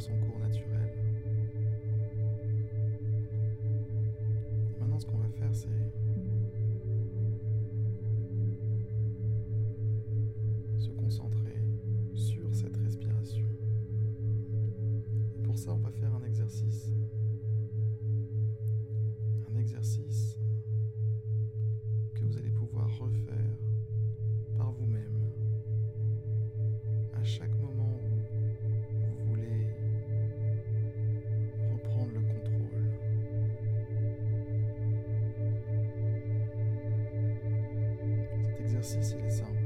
son cours naturel. Maintenant, ce qu'on va faire, c'est se concentrer sur cette respiration. Et pour ça, on va faire Cet exercice, il est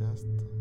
podcast.